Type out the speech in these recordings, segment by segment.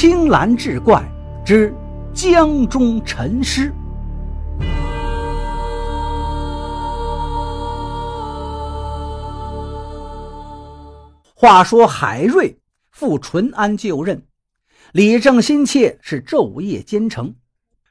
青蓝志怪之江中沉尸。话说海瑞赴淳安就任，李正心切是昼夜兼程。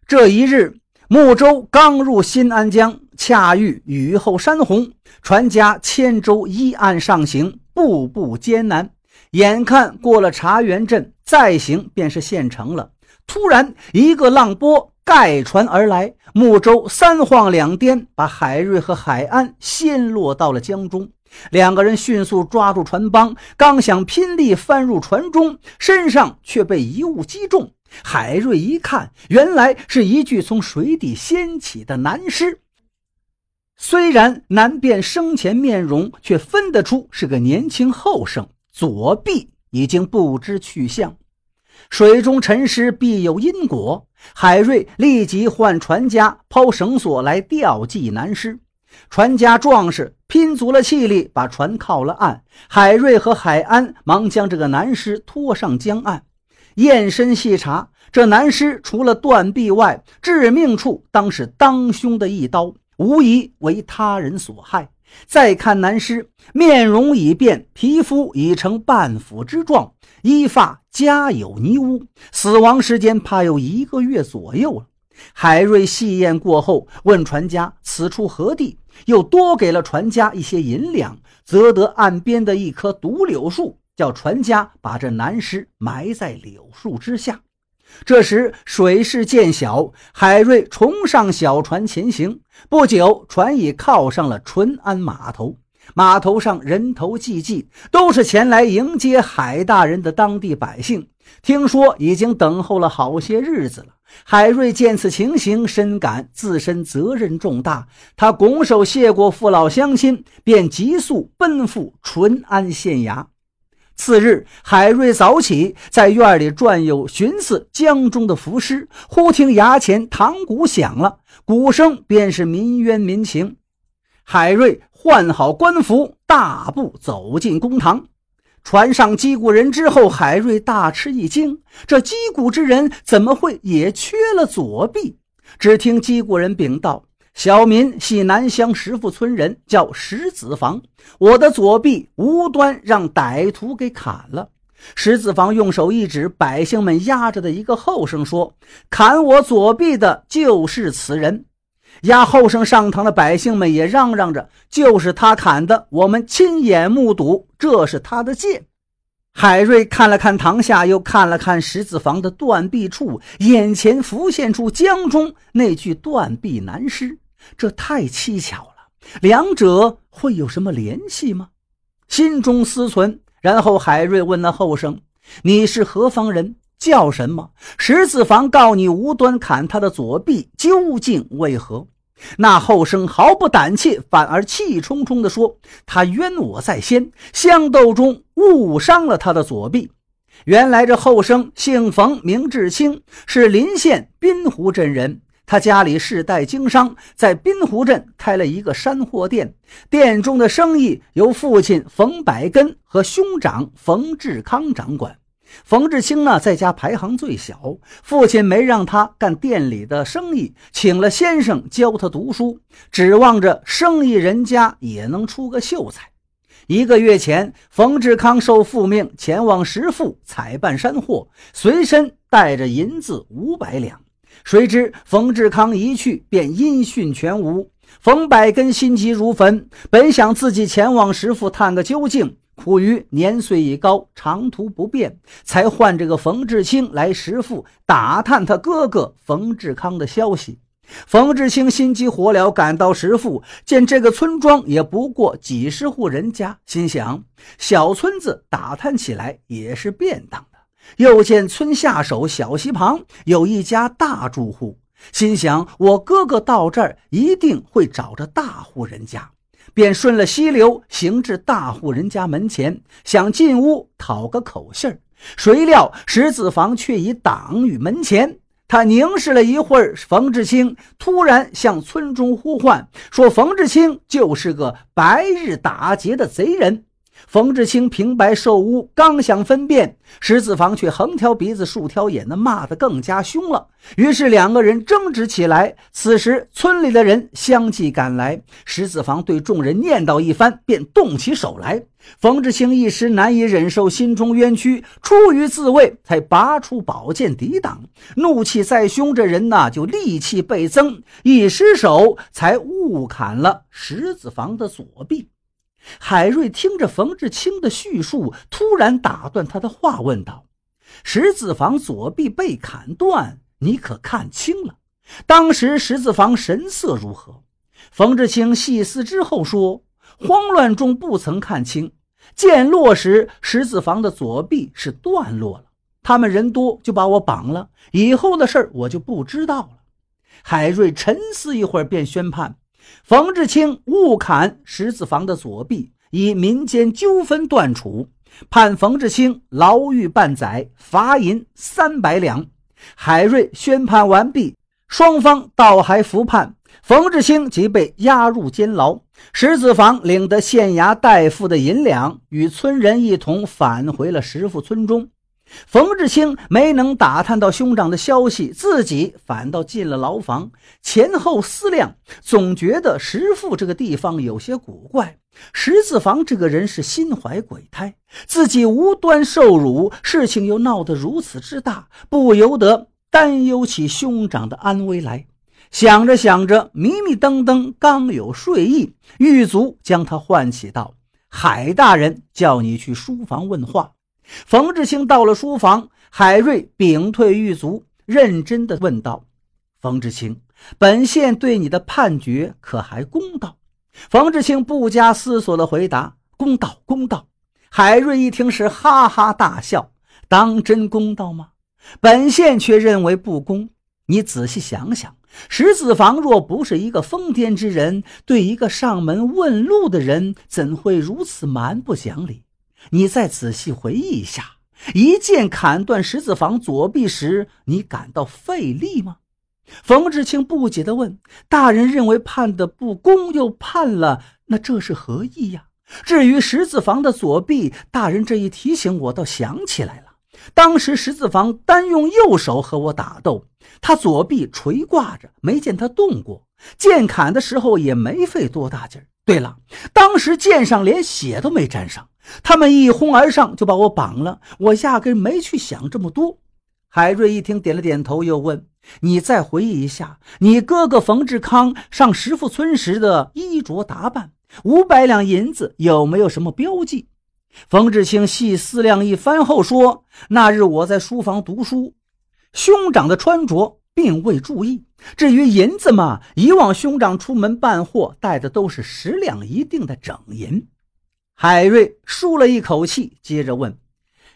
这一日，睦州刚入新安江，恰遇雨后山洪，船家千舟依岸上行，步步艰难。眼看过了茶园镇，再行便是县城了。突然，一个浪波盖船而来，木舟三晃两颠，把海瑞和海安掀落到了江中。两个人迅速抓住船帮，刚想拼力翻入船中，身上却被一物击中。海瑞一看，原来是一具从水底掀起的男尸。虽然难辨生前面容，却分得出是个年轻后生。左臂已经不知去向，水中沉尸必有因果。海瑞立即唤船家抛绳索来吊祭男尸。船家壮士拼足了气力，把船靠了岸。海瑞和海安忙将这个男尸拖上江岸，验身细查，这男尸除了断臂外，致命处当是当胸的一刀，无疑为他人所害。再看男尸，面容已变，皮肤已成半腐之状，衣发加有泥污，死亡时间怕有一个月左右了。海瑞细验过后，问船家此处何地，又多给了船家一些银两，择得岸边的一棵独柳树，叫船家把这男尸埋在柳树之下。这时水势渐小，海瑞重上小船前行。不久，船已靠上了淳安码头。码头上人头济济，都是前来迎接海大人的当地百姓。听说已经等候了好些日子了。海瑞见此情形，深感自身责任重大。他拱手谢过父老乡亲，便急速奔赴淳安县衙。次日，海瑞早起，在院里转悠，寻思江中的浮尸。忽听衙前堂鼓响了，鼓声便是民冤民情。海瑞换好官服，大步走进公堂。船上击鼓人之后，海瑞大吃一惊：这击鼓之人怎么会也缺了左臂？只听击鼓人禀道。小民系南乡石富村人，叫石子房。我的左臂无端让歹徒给砍了。石子房用手一指百姓们压着的一个后生，说：“砍我左臂的就是此人。”押后生上堂的百姓们也嚷嚷着：“就是他砍的，我们亲眼目睹，这是他的剑。”海瑞看了看堂下，又看了看石子房的断臂处，眼前浮现出江中那具断臂男尸。这太蹊跷了，两者会有什么联系吗？心中思忖，然后海瑞问那后生：“你是何方人？叫什么？十字房告你无端砍他的左臂，究竟为何？”那后生毫不胆怯，反而气冲冲地说：“他冤我在先，相斗中误伤了他的左臂。原来这后生姓冯，名志清，是临县滨湖镇人。”他家里世代经商，在滨湖镇开了一个山货店，店中的生意由父亲冯百根和兄长冯志康掌管。冯志清呢，在家排行最小，父亲没让他干店里的生意，请了先生教他读书，指望着生意人家也能出个秀才。一个月前，冯志康受父命前往石富采办山货，随身带着银子五百两。谁知冯志康一去便音讯全无。冯百根心急如焚，本想自己前往石府探个究竟，苦于年岁已高，长途不便，才唤这个冯志清来石府打探他哥哥冯志康的消息。冯志清心急火燎赶到石府，见这个村庄也不过几十户人家，心想小村子打探起来也是便当。又见村下手小溪旁有一家大住户，心想我哥哥到这儿一定会找着大户人家，便顺了溪流行至大户人家门前，想进屋讨个口信儿。谁料石子房却已挡于门前。他凝视了一会儿，冯志清突然向村中呼唤，说：“冯志清就是个白日打劫的贼人。”冯志清平白受污，刚想分辨，石子房却横挑鼻子竖挑眼的骂得更加凶了。于是两个人争执起来。此时村里的人相继赶来，石子房对众人念叨一番，便动起手来。冯志清一时难以忍受心中冤屈，出于自卫，才拔出宝剑抵挡。怒气再凶，这人呐就戾气倍增，一失手才误砍了石子房的左臂。海瑞听着冯志清的叙述，突然打断他的话，问道：“石子房左臂被砍断，你可看清了？当时石子房神色如何？”冯志清细思之后说：“慌乱中不曾看清，剑落时石子房的左臂是断落了。他们人多，就把我绑了。以后的事儿我就不知道了。”海瑞沉思一会儿，便宣判。冯志清误砍石子房的左臂，以民间纠纷断处，判冯志清牢狱半载，罚银三百两。海瑞宣判完毕，双方倒还服判，冯志清即被押入监牢，石子房领得县衙代付的银两，与村人一同返回了石富村中。冯志清没能打探到兄长的消息，自己反倒进了牢房。前后思量，总觉得石富这个地方有些古怪。石子房这个人是心怀鬼胎，自己无端受辱，事情又闹得如此之大，不由得担忧起兄长的安危来。想着想着，迷迷瞪瞪，刚有睡意，狱卒将他唤起道：“海大人叫你去书房问话。”冯志清到了书房，海瑞屏退狱卒，认真地问道：“冯志清，本县对你的判决可还公道？”冯志清不加思索地回答：“公道，公道。”海瑞一听是哈哈大笑：“当真公道吗？本县却认为不公。你仔细想想，石子房若不是一个疯癫之人，对一个上门问路的人，怎会如此蛮不讲理？”你再仔细回忆一下，一剑砍断石字房左臂时，你感到费力吗？冯志清不解地问：“大人认为判的不公，又判了，那这是何意呀？”至于石字房的左臂，大人这一提醒，我倒想起来了。当时石字房单用右手和我打斗，他左臂垂挂着，没见他动过。剑砍的时候也没费多大劲儿。对了，当时剑上连血都没沾上。他们一哄而上，就把我绑了。我压根没去想这么多。海瑞一听，点了点头，又问：“你再回忆一下，你哥哥冯志康上石富村时的衣着打扮，五百两银子有没有什么标记？”冯志清细思量一番后说：“那日我在书房读书，兄长的穿着并未注意。至于银子嘛，以往兄长出门办货带的都是十两一锭的整银。”海瑞舒了一口气，接着问：“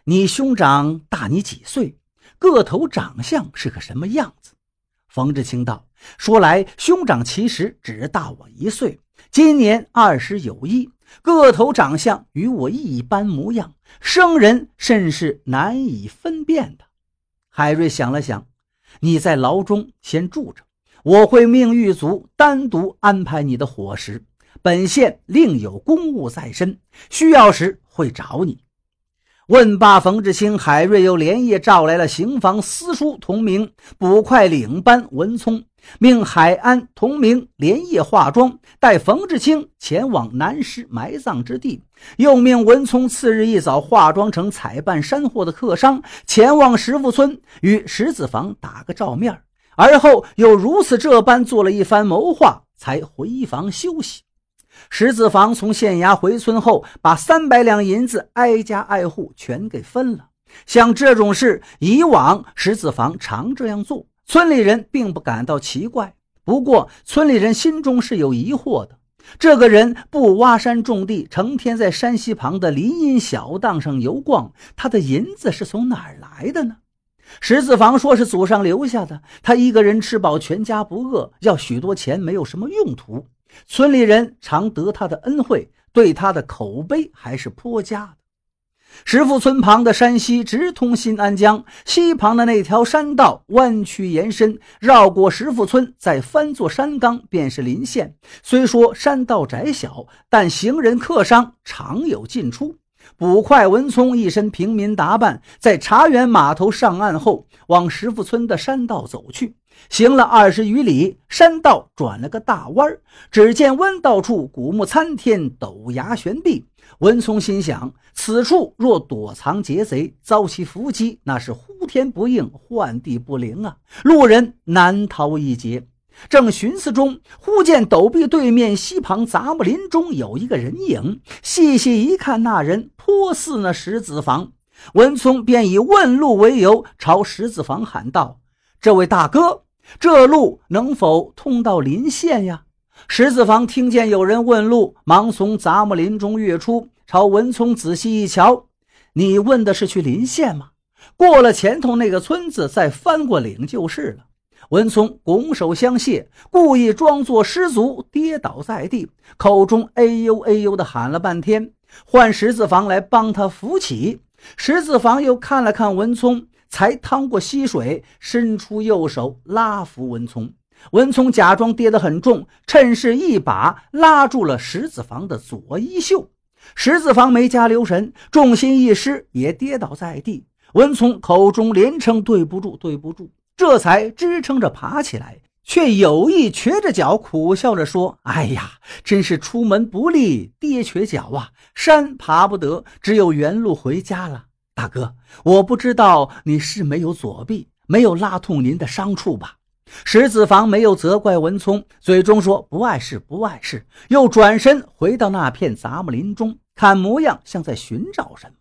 你兄长大你几岁？个头长相是个什么样子？”冯志清道：“说来，兄长其实只大我一岁，今年二十有一，个头长相与我一般模样，生人甚是难以分辨的。”海瑞想了想：“你在牢中先住着，我会命狱卒单独安排你的伙食。”本县另有公务在身，需要时会找你。问罢冯志清，海瑞又连夜召来了刑房司书同名、捕快领班文聪，命海安同名连夜化妆，带冯志清前往南石埋葬之地。又命文聪次日一早化妆成采办山货的客商，前往石富村与石子房打个照面。而后又如此这般做了一番谋划，才回房休息。石子房从县衙回村后，把三百两银子挨家挨户全给分了。像这种事，以往石子房常这样做，村里人并不感到奇怪。不过，村里人心中是有疑惑的：这个人不挖山种地，成天在山溪旁的林荫小荡上游逛，他的银子是从哪儿来的呢？石子房说是祖上留下的，他一个人吃饱，全家不饿，要许多钱没有什么用途。村里人常得他的恩惠，对他的口碑还是颇佳的。石富村旁的山西直通新安江，西旁的那条山道弯曲延伸，绕过石富村，再翻作山岗，便是临县。虽说山道窄小，但行人客商常有进出。捕快文聪一身平民打扮，在茶园码头上岸后，往石富村的山道走去。行了二十余里，山道转了个大弯只见弯道处古木参天，陡崖悬壁。文聪心想：此处若躲藏劫贼，遭其伏击，那是呼天不应，唤地不灵啊！路人难逃一劫。正寻思中，忽见陡壁对面西旁杂木林中有一个人影。细细一看，那人颇似那石子房。文聪便以问路为由，朝石子房喊道：“这位大哥。”这路能否通到临县呀？石子房听见有人问路，忙从杂木林中跃出，朝文聪仔细一瞧：“你问的是去临县吗？过了前头那个村子，再翻过岭就是了。”文聪拱手相谢，故意装作失足跌倒在地，口中哎呦哎呦的喊了半天，唤石子房来帮他扶起。石子房又看了看文聪。才趟过溪水，伸出右手拉扶文聪。文聪假装跌得很重，趁势一把拉住了石子房的左衣袖。石子房没加留神，重心一失，也跌倒在地。文聪口中连称对不住，对不住，这才支撑着爬起来，却有意瘸着脚，苦笑着说：“哎呀，真是出门不利，跌瘸脚啊！山爬不得，只有原路回家了。”大哥，我不知道你是没有左臂，没有拉痛您的伤处吧？石子房没有责怪文聪，嘴中说不碍事，不碍事，又转身回到那片杂木林中，看模样像在寻找什么。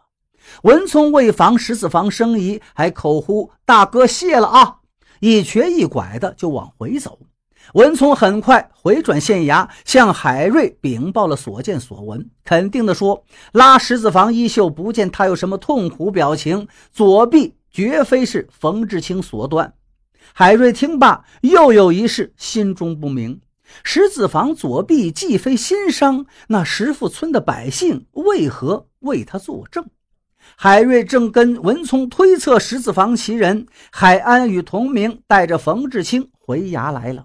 文聪为防石子房生疑，还口呼大哥谢了啊，一瘸一拐的就往回走。文聪很快回转县衙，向海瑞禀报了所见所闻，肯定地说：“拉石子房衣袖，不见他有什么痛苦表情，左臂绝非是冯志清所断。”海瑞听罢，又有一事心中不明：石子房左臂既非心伤，那石富村的百姓为何为他作证？海瑞正跟文聪推测十字房其人，海安与同名带着冯志清回衙来了。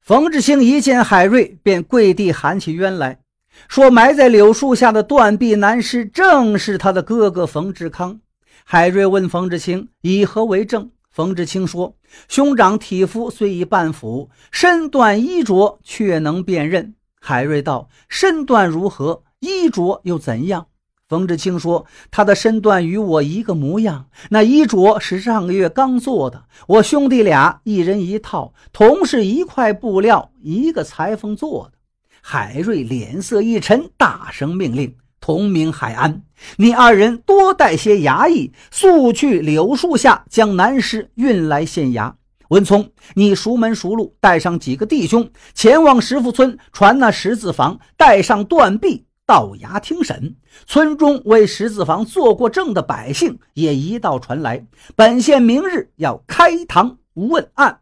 冯志清一见海瑞，便跪地喊起冤来，说埋在柳树下的断臂男尸正是他的哥哥冯志康。海瑞问冯志清以何为证？冯志清说：“兄长体肤虽已半腐，身段衣着却能辨认。”海瑞道：“身段如何？衣着又怎样？”冯志清说：“他的身段与我一个模样，那衣着是上个月刚做的。我兄弟俩一人一套，同是一块布料，一个裁缝做的。”海瑞脸色一沉，大声命令：“同名海安，你二人多带些衙役，速去柳树下将男尸运来县衙。文聪，你熟门熟路，带上几个弟兄前往石富村，传那十字房，带上断臂。”到衙听审，村中为十字房做过证的百姓也一道传来。本县明日要开堂问案。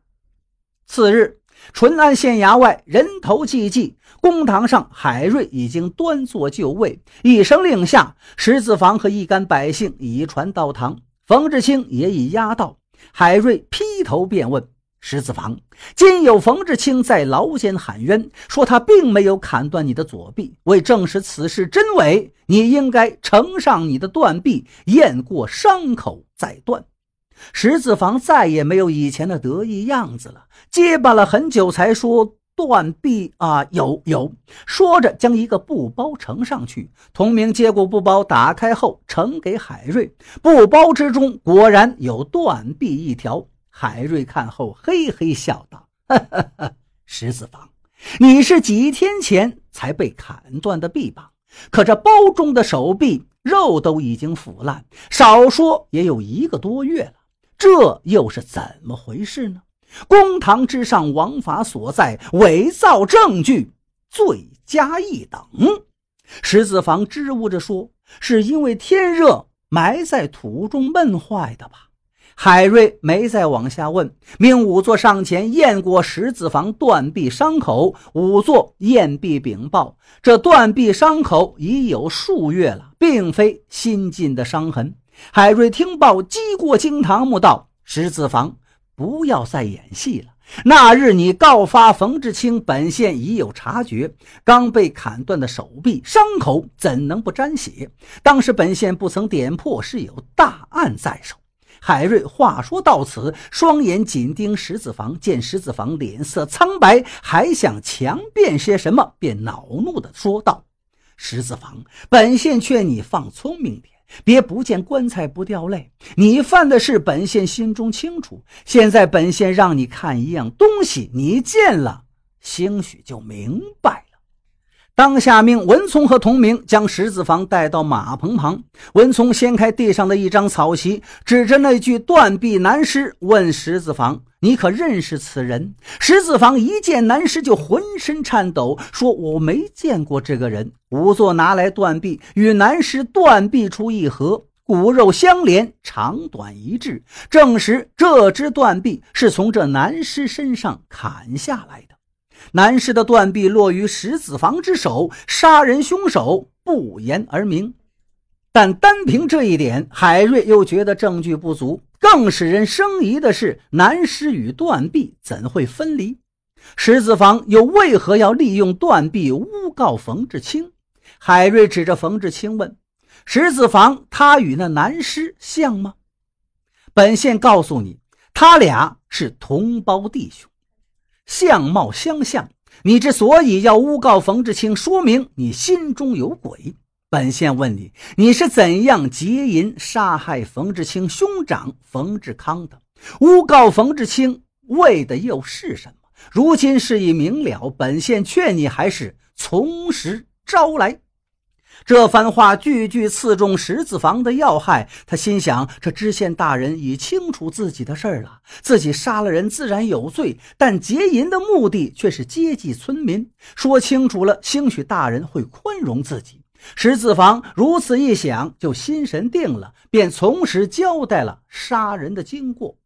次日，淳安县衙外人头济济，公堂上海瑞已经端坐就位，一声令下，十字房和一干百姓已传到堂，冯志清也已押到。海瑞劈头便问。石子房，今有冯志清在牢间喊冤，说他并没有砍断你的左臂。为证实此事真伪，你应该呈上你的断臂，验过伤口再断。石子房再也没有以前的得意样子了，结巴了很久才说：“断臂啊，有有。”说着，将一个布包呈上去。童明接过布包，打开后呈给海瑞，布包之中果然有断臂一条。海瑞看后，嘿嘿笑道：“石子房，你是几天前才被砍断的臂膀？可这包中的手臂肉都已经腐烂，少说也有一个多月了。这又是怎么回事呢？公堂之上，王法所在，伪造证据，罪加一等。”石子房支吾着说：“是因为天热，埋在土中闷坏的吧？”海瑞没再往下问，命仵作上前验过石子房断臂伤口。仵作验臂禀报，这断臂伤口已有数月了，并非新进的伤痕。海瑞听报，击过惊堂木道：“石子房，不要再演戏了。那日你告发冯志清，本县已有察觉。刚被砍断的手臂伤口，怎能不沾血？当时本县不曾点破，是有大案在手。”海瑞话说到此，双眼紧盯石子房，见石子房脸色苍白，还想强辩些什么，便恼怒地说道：“石子房，本县劝你放聪明点，别不见棺材不掉泪。你犯的事，本县心中清楚。现在本县让你看一样东西，你见了，兴许就明白。”当下命文聪和童明将石子房带到马棚旁。文聪掀开地上的一张草席，指着那具断臂男尸问石子房：“你可认识此人？”石子房一见男尸就浑身颤抖，说：“我没见过这个人。”仵作拿来断臂，与男尸断臂处一合，骨肉相连，长短一致，证实这只断臂是从这男尸身上砍下来的。男尸的断臂落于石子房之手，杀人凶手不言而明。但单凭这一点，海瑞又觉得证据不足。更使人生疑的是，男尸与断臂怎会分离？石子房又为何要利用断臂诬告冯志清？海瑞指着冯志清问：“石子房，他与那男尸像吗？”本县告诉你，他俩是同胞弟兄。相貌相像，你之所以要诬告冯志清，说明你心中有鬼。本县问你，你是怎样劫银杀害冯志清兄长冯志康的？诬告冯志清为的又是什么？如今事已明了，本县劝你还是从实招来。这番话句句刺中石子房的要害，他心想：这知县大人已清楚自己的事儿了，自己杀了人自然有罪，但劫银的目的却是接济村民，说清楚了，兴许大人会宽容自己。石子房如此一想，就心神定了，便从实交代了杀人的经过。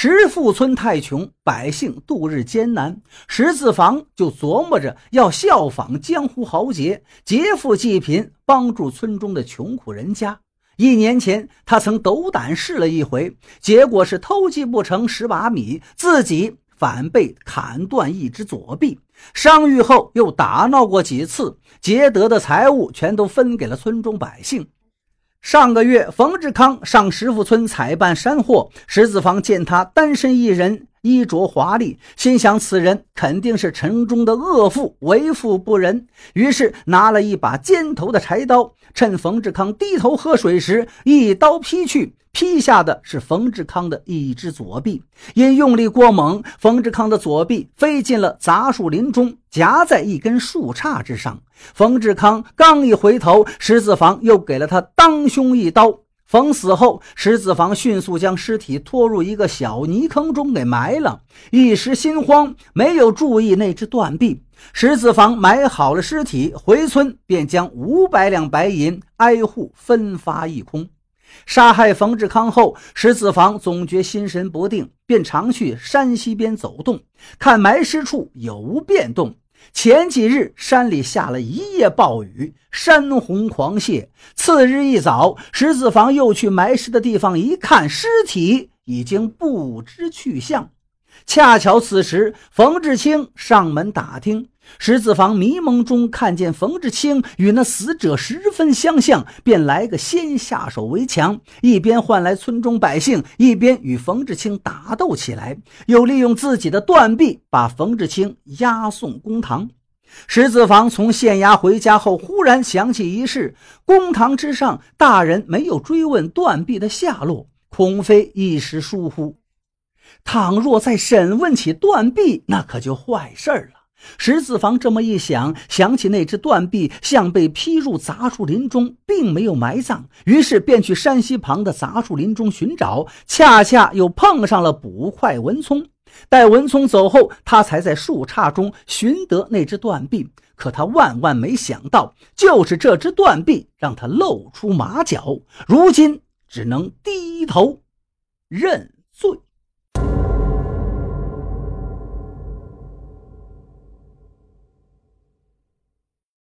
石富村太穷，百姓度日艰难。石子房就琢磨着要效仿江湖豪杰，劫富济贫，帮助村中的穷苦人家。一年前，他曾斗胆试了一回，结果是偷鸡不成蚀把米，自己反被砍断一只左臂。伤愈后，又打闹过几次，劫得的财物全都分给了村中百姓。上个月，冯志康上石富村采办山货，石子房见他单身一人，衣着华丽，心想此人肯定是城中的恶妇，为富不仁，于是拿了一把尖头的柴刀，趁冯志康低头喝水时，一刀劈去。劈下的是冯志康的一只左臂，因用力过猛，冯志康的左臂飞进了杂树林中，夹在一根树杈之上。冯志康刚一回头，石子房又给了他当胸一刀。冯死后，石子房迅速将尸体拖入一个小泥坑中给埋了。一时心慌，没有注意那只断臂。石子房埋好了尸体，回村便将五百两白银挨户分发一空。杀害冯志康后，石子房总觉心神不定，便常去山西边走动，看埋尸处有无变动。前几日山里下了一夜暴雨，山洪狂泻。次日一早，石子房又去埋尸的地方一看，尸体已经不知去向。恰巧此时，冯志清上门打听。石子房迷蒙中看见冯志清与那死者十分相像，便来个先下手为强，一边唤来村中百姓，一边与冯志清打斗起来，又利用自己的断臂把冯志清押送公堂。石子房从县衙回家后，忽然想起一事：公堂之上，大人没有追问断臂的下落，恐非一时疏忽。倘若再审问起断臂，那可就坏事了。石子房这么一想，想起那只断臂像被劈入杂树林中，并没有埋葬，于是便去山西旁的杂树林中寻找，恰恰又碰上了捕快文聪。待文聪走后，他才在树杈中寻得那只断臂。可他万万没想到，就是这只断臂让他露出马脚，如今只能低头认罪。